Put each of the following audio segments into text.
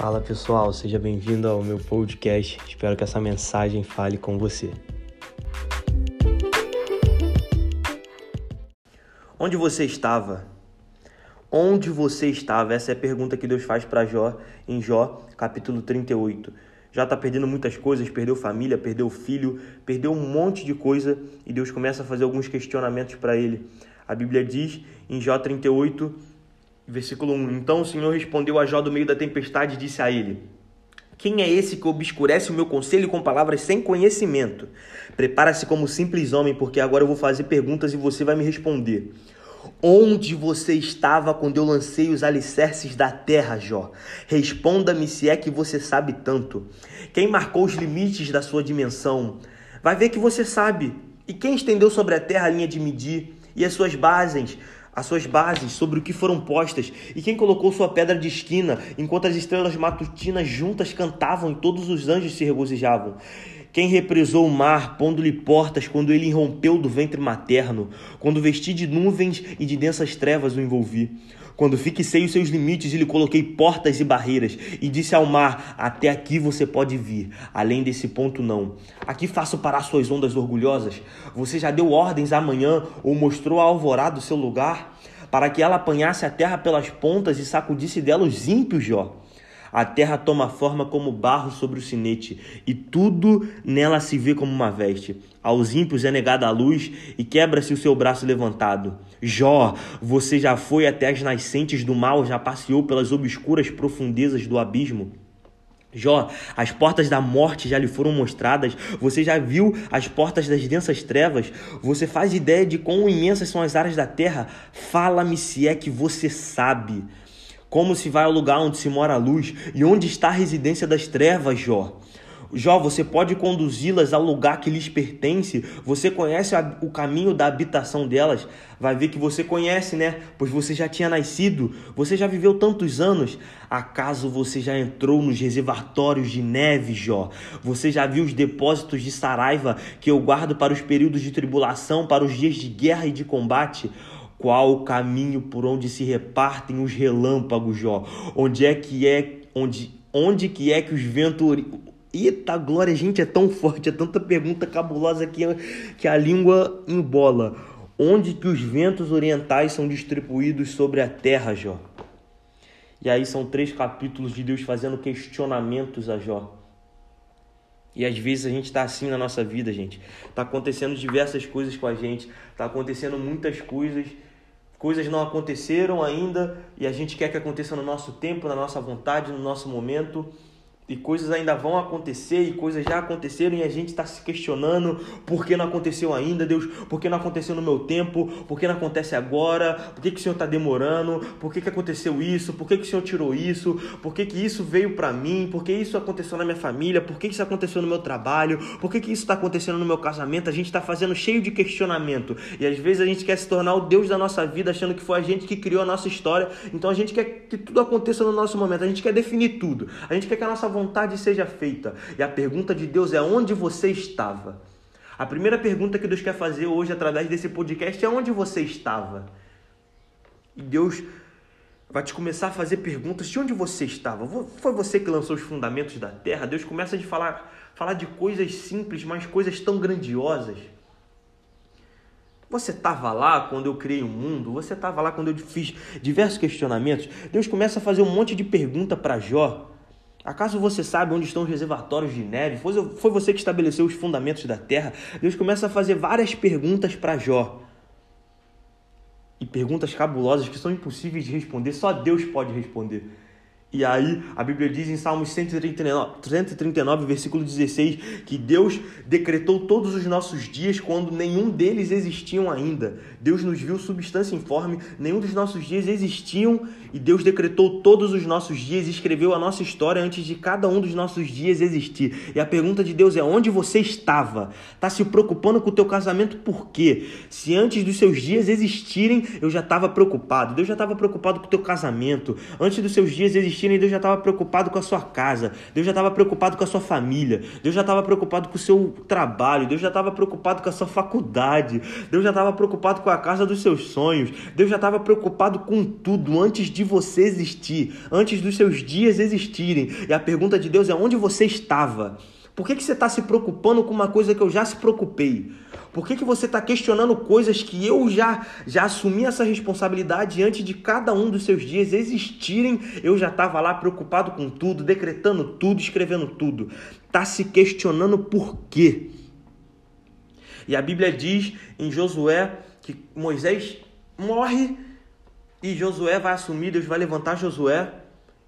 Fala pessoal, seja bem-vindo ao meu podcast. Espero que essa mensagem fale com você. Onde você estava? Onde você estava? Essa é a pergunta que Deus faz para Jó em Jó, capítulo 38. Já está perdendo muitas coisas, perdeu família, perdeu filho, perdeu um monte de coisa e Deus começa a fazer alguns questionamentos para ele. A Bíblia diz em Jó 38, Versículo 1: Então o Senhor respondeu a Jó do meio da tempestade e disse a ele: Quem é esse que obscurece o meu conselho com palavras sem conhecimento? Prepara-se como simples homem, porque agora eu vou fazer perguntas e você vai me responder. Onde você estava quando eu lancei os alicerces da terra, Jó? Responda-me se é que você sabe tanto. Quem marcou os limites da sua dimensão? Vai ver que você sabe. E quem estendeu sobre a terra a linha de medir e as suas bases? As suas bases sobre o que foram postas, e quem colocou sua pedra de esquina, enquanto as estrelas matutinas juntas cantavam e todos os anjos se regozijavam. Quem represou o mar, pondo-lhe portas quando ele irrompeu do ventre materno, quando vesti de nuvens e de densas trevas o envolvi. Quando fixei os seus limites e lhe coloquei portas e barreiras, e disse ao mar: Até aqui você pode vir, além desse ponto não. Aqui faço parar suas ondas orgulhosas. Você já deu ordens amanhã ou mostrou a alvorada o seu lugar, para que ela apanhasse a terra pelas pontas e sacudisse dela os ímpios, Jó. A terra toma forma como barro sobre o sinete, e tudo nela se vê como uma veste. Aos ímpios é negada a luz e quebra-se o seu braço levantado. Jó, você já foi até as nascentes do mal, já passeou pelas obscuras profundezas do abismo. Jó, as portas da morte já lhe foram mostradas, você já viu as portas das densas trevas, você faz ideia de quão imensas são as áreas da terra? Fala-me se é que você sabe. Como se vai ao lugar onde se mora a luz e onde está a residência das trevas, Jó? Jó, você pode conduzi-las ao lugar que lhes pertence. Você conhece o caminho da habitação delas. Vai ver que você conhece, né? Pois você já tinha nascido. Você já viveu tantos anos. Acaso você já entrou nos reservatórios de neve, Jó? Você já viu os depósitos de saraiva que eu guardo para os períodos de tribulação, para os dias de guerra e de combate? Qual o caminho por onde se repartem os relâmpagos, Jó? Onde é que é onde onde que é que os ventos Eita glória, gente, é tão forte, é tanta pergunta cabulosa que, que a língua embola. Onde que os ventos orientais são distribuídos sobre a terra, Jó? E aí são três capítulos de Deus fazendo questionamentos a Jó. E às vezes a gente está assim na nossa vida, gente. Está acontecendo diversas coisas com a gente, está acontecendo muitas coisas Coisas não aconteceram ainda e a gente quer que aconteça no nosso tempo, na nossa vontade, no nosso momento e coisas ainda vão acontecer e coisas já aconteceram e a gente está se questionando por que não aconteceu ainda, Deus, por que não aconteceu no meu tempo, por que não acontece agora, por que, que o Senhor está demorando, por que, que aconteceu isso, por que, que o Senhor tirou isso, por que, que isso veio para mim, por que isso aconteceu na minha família, por que isso aconteceu no meu trabalho, por que, que isso está acontecendo no meu casamento, a gente está fazendo cheio de questionamento. E às vezes a gente quer se tornar o Deus da nossa vida achando que foi a gente que criou a nossa história, então a gente quer que tudo aconteça no nosso momento, a gente quer definir tudo, a gente quer que a nossa vontade seja feita. E a pergunta de Deus é: onde você estava? A primeira pergunta que Deus quer fazer hoje através desse podcast é: onde você estava? E Deus vai te começar a fazer perguntas de onde você estava. Foi você que lançou os fundamentos da terra? Deus começa a falar, falar de coisas simples, mas coisas tão grandiosas. Você estava lá quando eu criei o mundo? Você estava lá quando eu fiz diversos questionamentos? Deus começa a fazer um monte de pergunta para Jó. Acaso você sabe onde estão os reservatórios de neve? Foi, você que estabeleceu os fundamentos da terra? Deus começa a fazer várias perguntas para Jó. E perguntas cabulosas que são impossíveis de responder, só Deus pode responder. E aí a Bíblia diz em Salmos 139, 139, versículo 16, que Deus decretou todos os nossos dias quando nenhum deles existiam ainda. Deus nos viu substância informe, nenhum dos nossos dias existiam e Deus decretou todos os nossos dias e escreveu a nossa história antes de cada um dos nossos dias existir. E a pergunta de Deus é: onde você estava? Está se preocupando com o teu casamento por quê? Se antes dos seus dias existirem, eu já estava preocupado. Deus já estava preocupado com o teu casamento. Antes dos seus dias existirem, existirem, Deus já estava preocupado com a sua casa, Deus já estava preocupado com a sua família, Deus já estava preocupado com o seu trabalho, Deus já estava preocupado com a sua faculdade, Deus já estava preocupado com a casa dos seus sonhos, Deus já estava preocupado com tudo antes de você existir, antes dos seus dias existirem. E a pergunta de Deus é onde você estava? Por que, que você está se preocupando com uma coisa que eu já se preocupei? Por que, que você está questionando coisas que eu já, já assumi essa responsabilidade antes de cada um dos seus dias existirem? Eu já estava lá preocupado com tudo, decretando tudo, escrevendo tudo. Está se questionando por quê? E a Bíblia diz em Josué que Moisés morre e Josué vai assumir, Deus vai levantar Josué.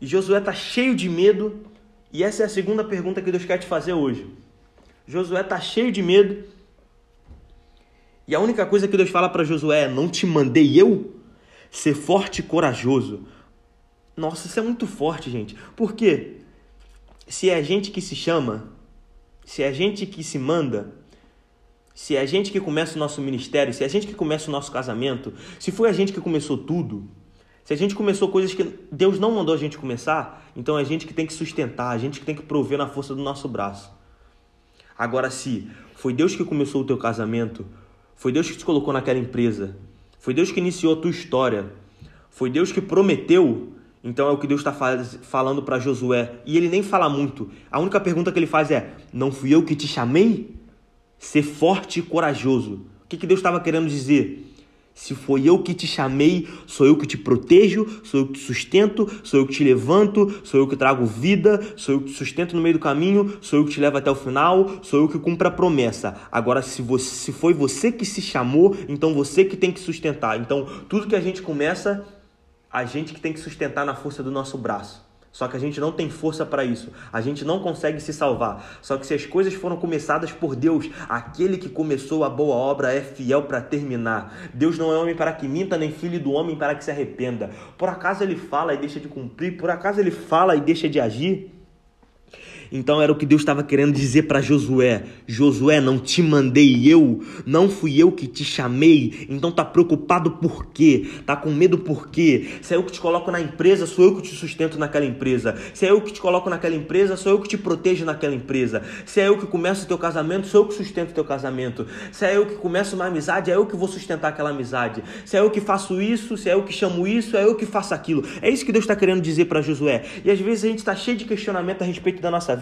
E Josué está cheio de medo. E essa é a segunda pergunta que Deus quer te fazer hoje. Josué está cheio de medo e a única coisa que Deus fala para Josué é: Não te mandei eu? Ser forte e corajoso. Nossa, isso é muito forte, gente. Por quê? Se é a gente que se chama, se é a gente que se manda, se é a gente que começa o nosso ministério, se é a gente que começa o nosso casamento, se foi a gente que começou tudo, se a gente começou coisas que Deus não mandou a gente começar, então é a gente que tem que sustentar, a gente que tem que prover na força do nosso braço. Agora, se foi Deus que começou o teu casamento, foi Deus que te colocou naquela empresa. Foi Deus que iniciou a tua história. Foi Deus que prometeu. Então é o que Deus está falando para Josué. E ele nem fala muito. A única pergunta que ele faz é: Não fui eu que te chamei? Ser forte e corajoso. O que, que Deus estava querendo dizer? Se foi eu que te chamei, sou eu que te protejo, sou eu que te sustento, sou eu que te levanto, sou eu que trago vida, sou eu que te sustento no meio do caminho, sou eu que te levo até o final, sou eu que cumpro a promessa. Agora, se, você, se foi você que se chamou, então você que tem que sustentar. Então, tudo que a gente começa, a gente que tem que sustentar na força do nosso braço. Só que a gente não tem força para isso. A gente não consegue se salvar. Só que se as coisas foram começadas por Deus, aquele que começou a boa obra é fiel para terminar. Deus não é homem para que minta, nem filho do homem para que se arrependa. Por acaso ele fala e deixa de cumprir? Por acaso ele fala e deixa de agir? Então era o que Deus estava querendo dizer para Josué: Josué, não te mandei eu, não fui eu que te chamei. Então tá preocupado por quê? Tá com medo por quê? Se é eu que te coloco na empresa, sou eu que te sustento naquela empresa. Se é eu que te coloco naquela empresa, sou eu que te protejo naquela empresa. Se é eu que começo o teu casamento, sou eu que sustento o teu casamento. Se é eu que começo uma amizade, é eu que vou sustentar aquela amizade. Se é eu que faço isso, se é eu que chamo isso, é eu que faço aquilo. É isso que Deus está querendo dizer para Josué. E às vezes a gente está cheio de questionamento a respeito da nossa vida,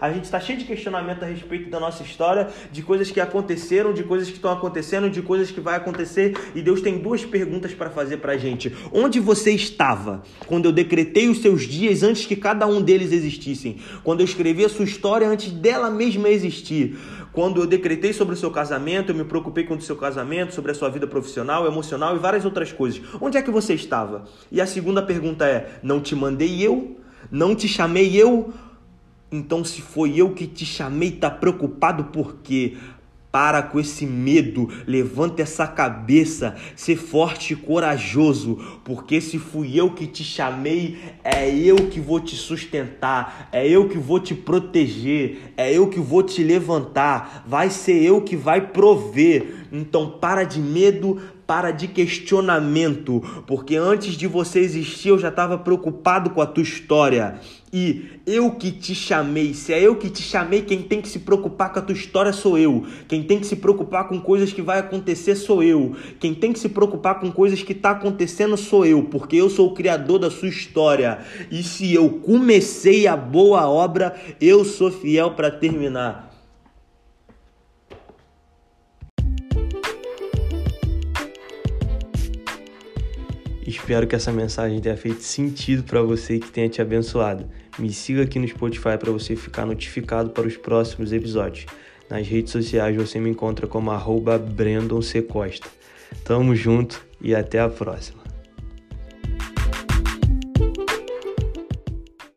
a gente está cheio de questionamento a respeito da nossa história, de coisas que aconteceram, de coisas que estão acontecendo, de coisas que vai acontecer, e Deus tem duas perguntas para fazer para a gente. Onde você estava quando eu decretei os seus dias antes que cada um deles existissem? Quando eu escrevi a sua história antes dela mesma existir? Quando eu decretei sobre o seu casamento, eu me preocupei com o seu casamento, sobre a sua vida profissional, emocional e várias outras coisas. Onde é que você estava? E a segunda pergunta é: não te mandei eu? Não te chamei eu? Então, se foi eu que te chamei, tá preocupado por quê? Para com esse medo, levanta essa cabeça, ser forte e corajoso, porque se fui eu que te chamei, é eu que vou te sustentar, é eu que vou te proteger, é eu que vou te levantar, vai ser eu que vai prover. Então para de medo, para de questionamento, porque antes de você existir eu já estava preocupado com a tua história. E eu que te chamei, se é eu que te chamei, quem tem que se preocupar com a tua história sou eu. Quem tem que se preocupar com coisas que vai acontecer sou eu. Quem tem que se preocupar com coisas que está acontecendo sou eu, porque eu sou o criador da sua história. E se eu comecei a boa obra, eu sou fiel para terminar. Espero que essa mensagem tenha feito sentido para você e que tenha te abençoado. Me siga aqui no Spotify para você ficar notificado para os próximos episódios. Nas redes sociais você me encontra como arroba Brandon C. Costa. Tamo junto e até a próxima.